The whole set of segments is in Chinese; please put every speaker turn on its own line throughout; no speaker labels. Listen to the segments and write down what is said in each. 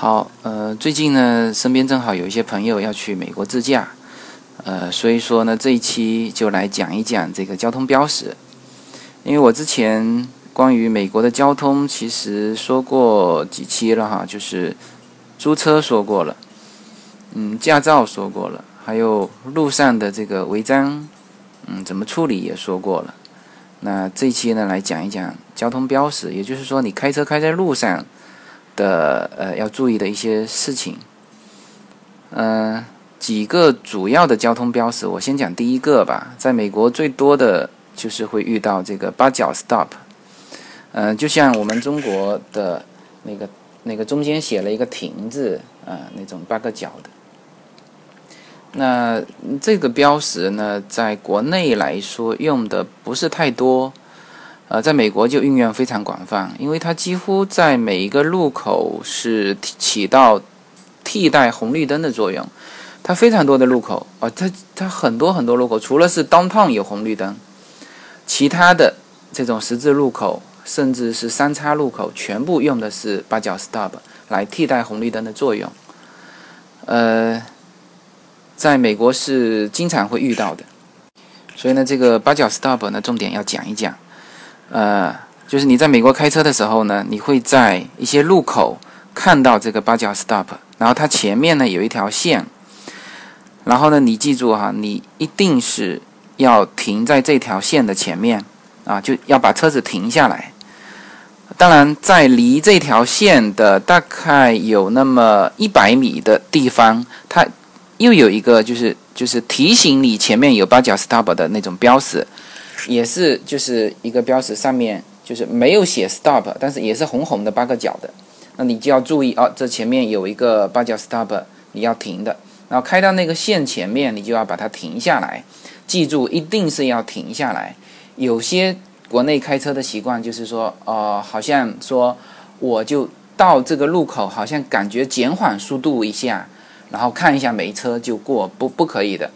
好，呃，最近呢，身边正好有一些朋友要去美国自驾，呃，所以说呢，这一期就来讲一讲这个交通标识。因为我之前关于美国的交通，其实说过几期了哈，就是租车说过了，嗯，驾照说过了，还有路上的这个违章，嗯，怎么处理也说过了。那这一期呢，来讲一讲交通标识，也就是说，你开车开在路上。的呃要注意的一些事情，嗯，几个主要的交通标识，我先讲第一个吧。在美国最多的就是会遇到这个八角 stop，嗯，就像我们中国的那个那个中间写了一个停字啊，那种八个角的。那这个标识呢，在国内来说用的不是太多。呃，在美国就运用非常广泛，因为它几乎在每一个路口是起到替代红绿灯的作用。它非常多的路口啊，它它很多很多路口，除了是 downtown 有红绿灯，其他的这种十字路口，甚至是三叉路口，全部用的是八角 stop 来替代红绿灯的作用。呃，在美国是经常会遇到的，所以呢，这个八角 stop 呢，重点要讲一讲。呃，就是你在美国开车的时候呢，你会在一些路口看到这个八角 stop，然后它前面呢有一条线，然后呢你记住哈，你一定是要停在这条线的前面啊，就要把车子停下来。当然，在离这条线的大概有那么一百米的地方，它又有一个就是就是提醒你前面有八角 stop 的那种标识。也是就是一个标识，上面就是没有写 stop，但是也是红红的八个角的，那你就要注意哦，这前面有一个八角 stop，你要停的，然后开到那个线前面，你就要把它停下来，记住一定是要停下来。有些国内开车的习惯就是说，呃，好像说我就到这个路口，好像感觉减缓速度一下，然后看一下没车就过，不不可以的。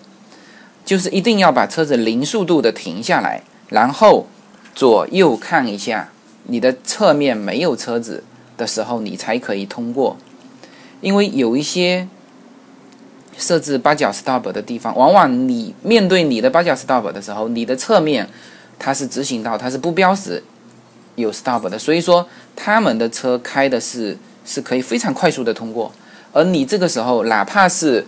就是一定要把车子零速度的停下来，然后左右看一下，你的侧面没有车子的时候，你才可以通过。因为有一些设置八角 stop 的地方，往往你面对你的八角 stop 的时候，你的侧面它是直行道，它是不标识有 stop 的，所以说他们的车开的是是可以非常快速的通过，而你这个时候哪怕是。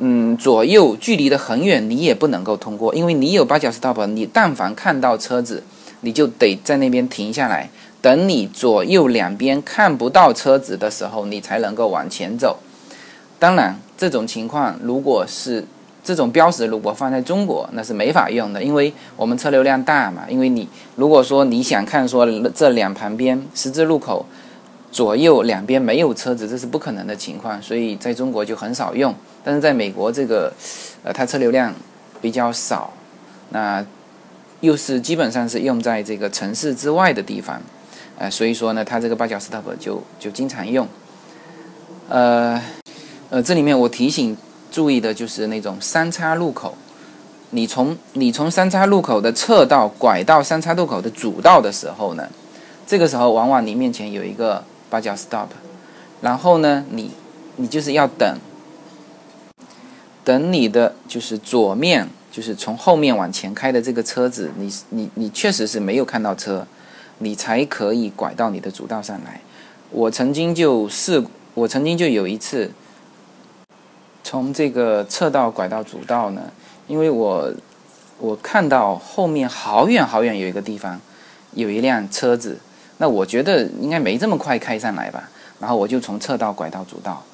嗯，左右距离的很远，你也不能够通过，因为你有八角 stop，你但凡看到车子，你就得在那边停下来，等你左右两边看不到车子的时候，你才能够往前走。当然，这种情况如果是这种标识，如果放在中国，那是没法用的，因为我们车流量大嘛。因为你如果说你想看说这两旁边十字路口左右两边没有车子，这是不可能的情况，所以在中国就很少用。但是在美国，这个，呃，它车流量比较少，那又是基本上是用在这个城市之外的地方，呃，所以说呢，它这个八角 stop 就就经常用。呃，呃，这里面我提醒注意的就是那种三叉路口，你从你从三叉路口的侧道拐到三叉路口的主道的时候呢，这个时候往往你面前有一个八角 stop，然后呢，你你就是要等。等你的就是左面，就是从后面往前开的这个车子，你你你确实是没有看到车，你才可以拐到你的主道上来。我曾经就试，我曾经就有一次从这个侧道拐到主道呢，因为我我看到后面好远好远有一个地方有一辆车子，那我觉得应该没这么快开上来吧，然后我就从侧道拐到主道，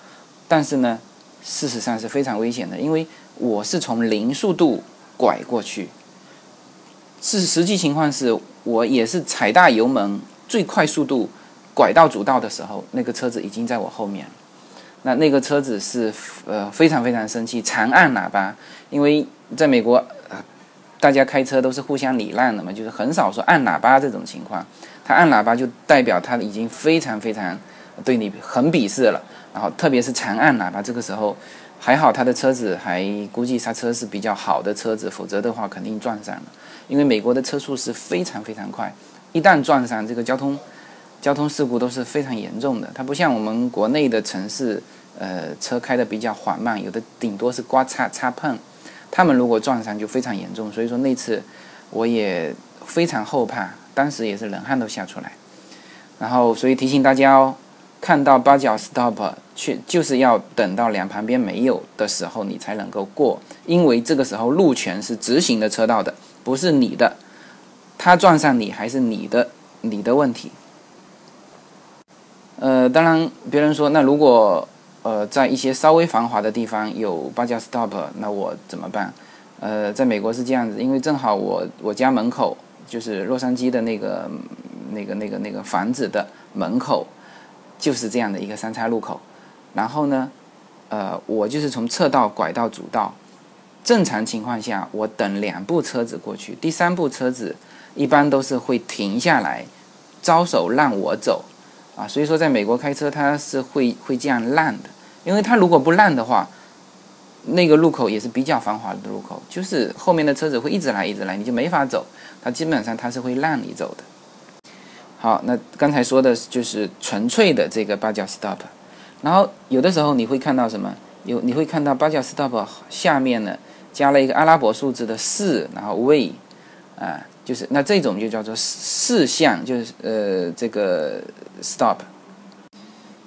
但是呢。事实上是非常危险的，因为我是从零速度拐过去，是实际情况是我也是踩大油门最快速度拐到主道的时候，那个车子已经在我后面。那那个车子是呃非常非常生气，长按喇叭，因为在美国，大家开车都是互相礼让的嘛，就是很少说按喇叭这种情况。他按喇叭就代表他已经非常非常对你很鄙视了。然后，特别是长按喇叭，这个时候还好，他的车子还估计刹车是比较好的车子，否则的话肯定撞上了。因为美国的车速是非常非常快，一旦撞上，这个交通交通事故都是非常严重的。它不像我们国内的城市，呃，车开的比较缓慢，有的顶多是刮擦擦碰，他们如果撞上就非常严重。所以说那次我也非常后怕，当时也是冷汗都吓出来。然后所以提醒大家哦，看到八角 stop 去就是要等到两旁边没有的时候你才能够过，因为这个时候路权是直行的车道的，不是你的。他撞上你还是你的你的问题。呃，当然，别人说那如果呃在一些稍微繁华的地方有八角 stop，那我怎么办？呃，在美国是这样子，因为正好我我家门口就是洛杉矶的那个那个那个那个房子的门口就是这样的一个三叉路口，然后呢，呃，我就是从侧道拐到主道，正常情况下我等两部车子过去，第三部车子。一般都是会停下来，招手让我走，啊，所以说在美国开车他是会会这样让的，因为他如果不让的话，那个路口也是比较繁华的路口，就是后面的车子会一直来一直来，你就没法走，他基本上他是会让你走的。好，那刚才说的就是纯粹的这个八角 stop，然后有的时候你会看到什么？有你会看到八角 stop 下面呢加了一个阿拉伯数字的四，然后 way，啊。就是那这种就叫做四项，就是呃这个 stop。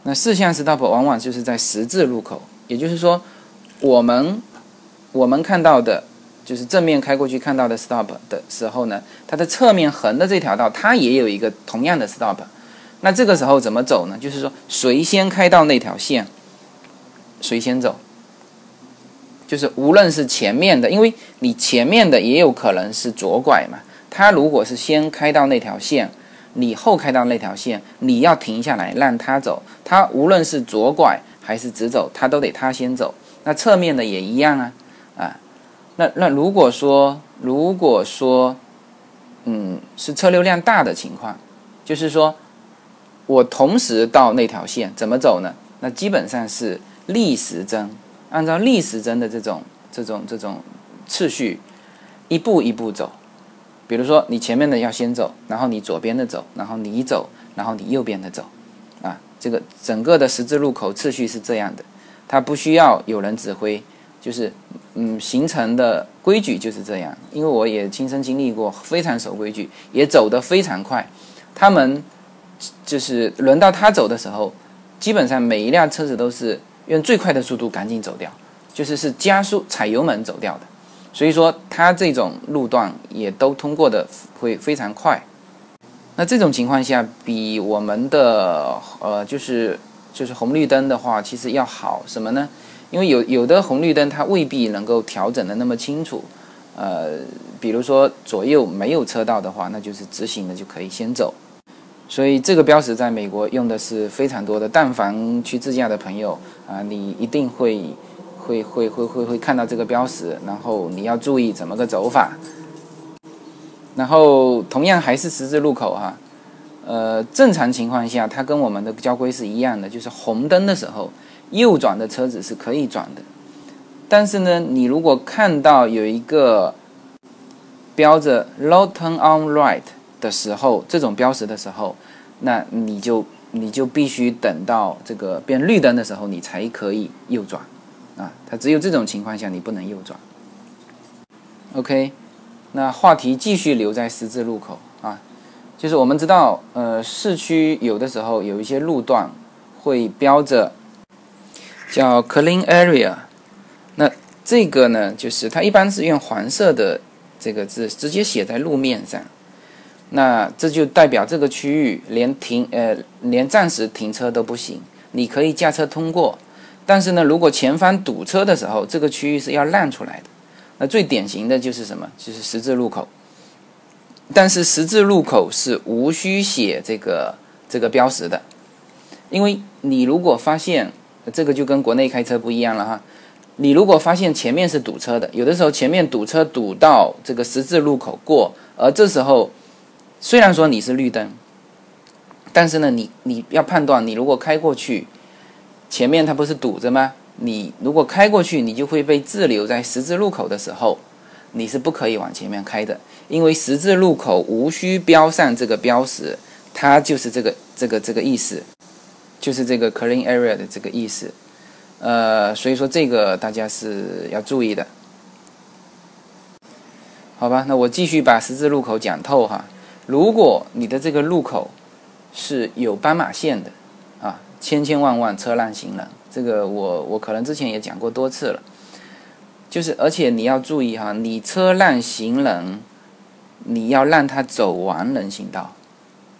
那四项 stop 往往就是在十字路口，也就是说，我们我们看到的，就是正面开过去看到的 stop 的时候呢，它的侧面横的这条道它也有一个同样的 stop。那这个时候怎么走呢？就是说谁先开到那条线，谁先走。就是无论是前面的，因为你前面的也有可能是左拐嘛。他如果是先开到那条线，你后开到那条线，你要停下来让他走。他无论是左拐还是直走，他都得他先走。那侧面的也一样啊，啊，那那如果说如果说，嗯，是车流量大的情况，就是说我同时到那条线怎么走呢？那基本上是逆时针，按照逆时针的这种这种这种次序，一步一步走。比如说，你前面的要先走，然后你左边的走，然后你走，然后你右边的走，啊，这个整个的十字路口次序是这样的，它不需要有人指挥，就是嗯形成的规矩就是这样。因为我也亲身经历过，非常守规矩，也走得非常快。他们就是轮到他走的时候，基本上每一辆车子都是用最快的速度赶紧走掉，就是是加速踩油门走掉的。所以说，它这种路段也都通过的会非常快。那这种情况下，比我们的呃，就是就是红绿灯的话，其实要好什么呢？因为有有的红绿灯它未必能够调整的那么清楚。呃，比如说左右没有车道的话，那就是直行的就可以先走。所以这个标识在美国用的是非常多的。但凡去自驾的朋友啊，你一定会。会会会会会看到这个标识，然后你要注意怎么个走法。然后同样还是十字路口哈，呃，正常情况下它跟我们的交规是一样的，就是红灯的时候右转的车子是可以转的。但是呢，你如果看到有一个标着 “Low turn on right” 的时候，这种标识的时候，那你就你就必须等到这个变绿灯的时候，你才可以右转。啊，它只有这种情况下你不能右转。OK，那话题继续留在十字路口啊，就是我们知道，呃，市区有的时候有一些路段会标着叫 Clean Area，那这个呢，就是它一般是用黄色的这个字直接写在路面上，那这就代表这个区域连停呃连暂时停车都不行，你可以驾车通过。但是呢，如果前方堵车的时候，这个区域是要让出来的。那最典型的就是什么？就是十字路口。但是十字路口是无需写这个这个标识的，因为你如果发现这个就跟国内开车不一样了哈。你如果发现前面是堵车的，有的时候前面堵车堵到这个十字路口过，而这时候虽然说你是绿灯，但是呢，你你要判断，你如果开过去。前面它不是堵着吗？你如果开过去，你就会被滞留在十字路口的时候，你是不可以往前面开的，因为十字路口无需标上这个标识，它就是这个这个这个意思，就是这个 clean area 的这个意思。呃，所以说这个大家是要注意的。好吧，那我继续把十字路口讲透哈。如果你的这个路口是有斑马线的啊，千千万万车辆行人，这个我我可能之前也讲过多次了。就是而且你要注意哈，你车辆行人，你要让他走完人行道，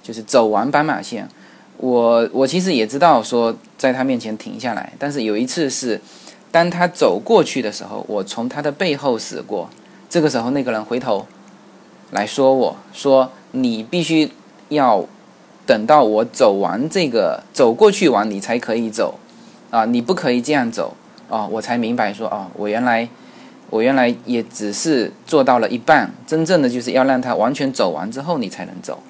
就是走完斑马线。我我其实也知道说在他面前停下来，但是有一次是当他走过去的时候，我从他的背后驶过。这个时候，那个人回头来说：“我说你必须要等到我走完这个走过去完，你才可以走啊！你不可以这样走啊！”我才明白说：“哦，我原来我原来也只是做到了一半，真正的就是要让他完全走完之后，你才能走。”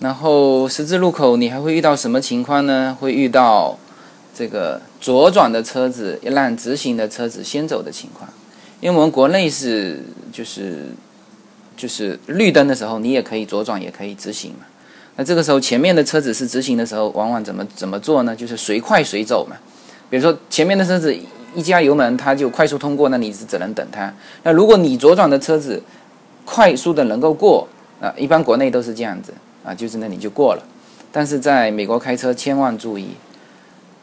然后十字路口，你还会遇到什么情况呢？会遇到这个左转的车子要让直行的车子先走的情况。因为我们国内是就是就是绿灯的时候，你也可以左转，也可以直行嘛。那这个时候前面的车子是直行的时候，往往怎么怎么做呢？就是随快随走嘛。比如说前面的车子一加油门，它就快速通过，那你是只能等它。那如果你左转的车子快速的能够过，啊，一般国内都是这样子啊，就是那你就过了。但是在美国开车千万注意。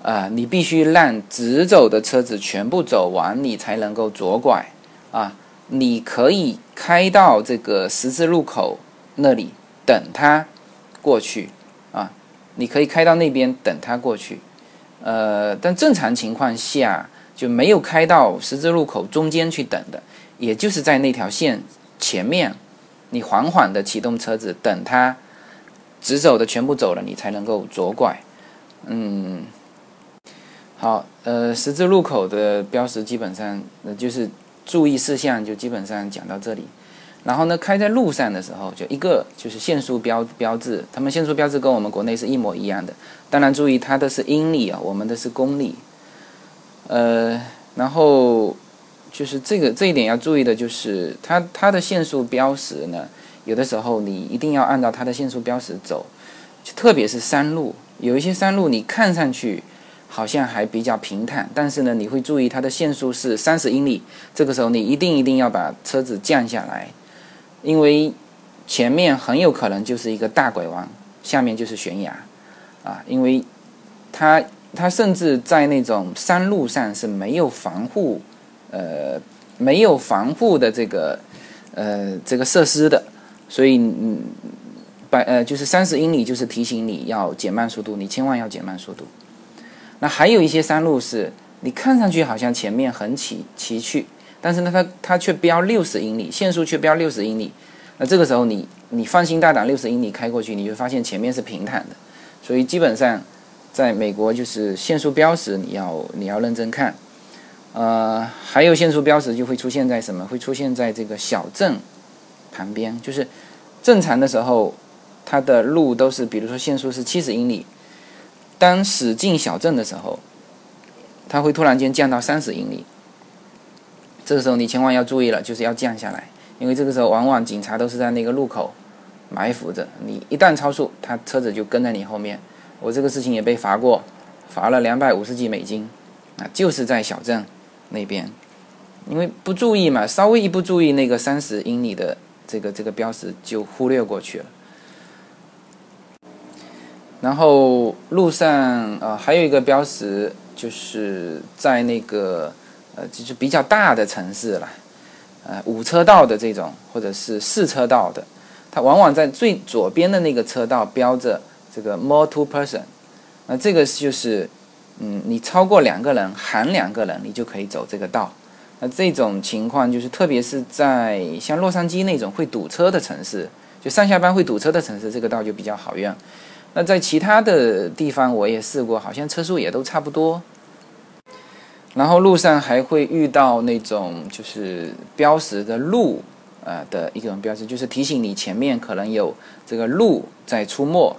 啊，你必须让直走的车子全部走完，你才能够左拐。啊，你可以开到这个十字路口那里等他过去。啊，你可以开到那边等他过去。呃，但正常情况下就没有开到十字路口中间去等的，也就是在那条线前面，你缓缓的启动车子，等他直走的全部走了，你才能够左拐。嗯。好，呃，十字路口的标识基本上，呃，就是注意事项就基本上讲到这里。然后呢，开在路上的时候，就一个就是限速标标志，他们限速标志跟我们国内是一模一样的。当然，注意它的是英里啊，我们的是公里。呃，然后就是这个这一点要注意的就是，它它的限速标识呢，有的时候你一定要按照它的限速标识走，特别是山路，有一些山路你看上去。好像还比较平坦，但是呢，你会注意它的限速是三十英里。这个时候你一定一定要把车子降下来，因为前面很有可能就是一个大拐弯，下面就是悬崖啊！因为它它甚至在那种山路上是没有防护，呃，没有防护的这个呃这个设施的，所以嗯，百呃就是三十英里就是提醒你要减慢速度，你千万要减慢速度。那还有一些山路是，你看上去好像前面很崎崎岖，但是呢，它它却标六十英里，限速却标六十英里。那这个时候你你放心大胆六十英里开过去，你就发现前面是平坦的。所以基本上，在美国就是限速标识你要你要认真看。呃，还有限速标识就会出现在什么？会出现在这个小镇旁边，就是正常的时候，它的路都是，比如说限速是七十英里。当驶进小镇的时候，它会突然间降到三十英里。这个时候你千万要注意了，就是要降下来，因为这个时候往往警察都是在那个路口埋伏着。你一旦超速，他车子就跟在你后面。我这个事情也被罚过，罚了两百五十几美金，啊，就是在小镇那边，因为不注意嘛，稍微一不注意，那个三十英里的这个这个标识就忽略过去了。然后路上呃还有一个标识，就是在那个呃就是比较大的城市了，呃五车道的这种或者是四车道的，它往往在最左边的那个车道标着这个 more two person，那这个就是嗯你超过两个人含两个人你就可以走这个道，那这种情况就是特别是在像洛杉矶那种会堵车的城市，就上下班会堵车的城市，这个道就比较好用。那在其他的地方我也试过，好像车速也都差不多。然后路上还会遇到那种就是标识的路，呃的一种标志，就是提醒你前面可能有这个路在出没。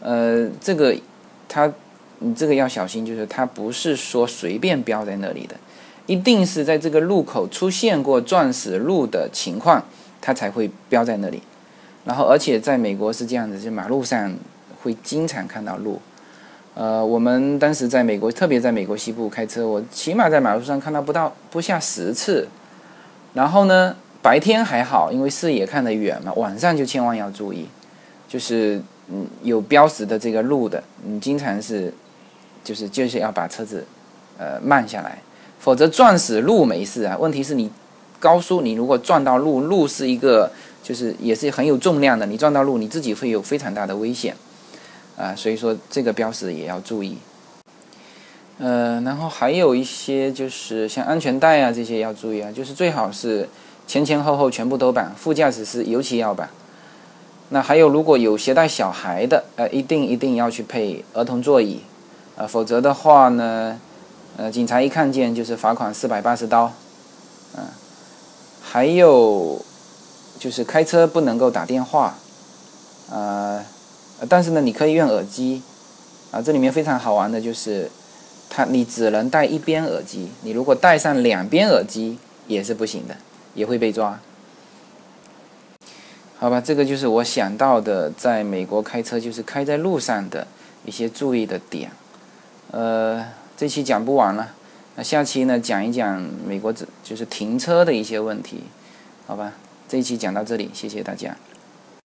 呃，这个它你这个要小心，就是它不是说随便标在那里的，一定是在这个路口出现过撞死路的情况，它才会标在那里。然后而且在美国是这样子，就马路上会经常看到鹿。呃，我们当时在美国，特别在美国西部开车，我起码在马路上看到不到不下十次。然后呢，白天还好，因为视野看得远嘛，晚上就千万要注意，就是嗯有标识的这个路的，你经常是就是就是要把车子呃慢下来，否则撞死路没事啊。问题是你高速你如果撞到路，路是一个就是也是很有重量的，你撞到路你自己会有非常大的危险。啊，所以说这个标识也要注意。呃，然后还有一些就是像安全带啊这些要注意啊，就是最好是前前后后全部都绑，副驾驶是尤其要绑。那还有如果有携带小孩的，呃，一定一定要去配儿童座椅，呃，否则的话呢，呃，警察一看见就是罚款四百八十刀。嗯，还有就是开车不能够打电话，但是呢，你可以用耳机，啊，这里面非常好玩的就是，它你只能戴一边耳机，你如果戴上两边耳机也是不行的，也会被抓。好吧，这个就是我想到的，在美国开车就是开在路上的一些注意的点。呃，这期讲不完了，那下期呢讲一讲美国这就是停车的一些问题，好吧？这一期讲到这里，谢谢大家。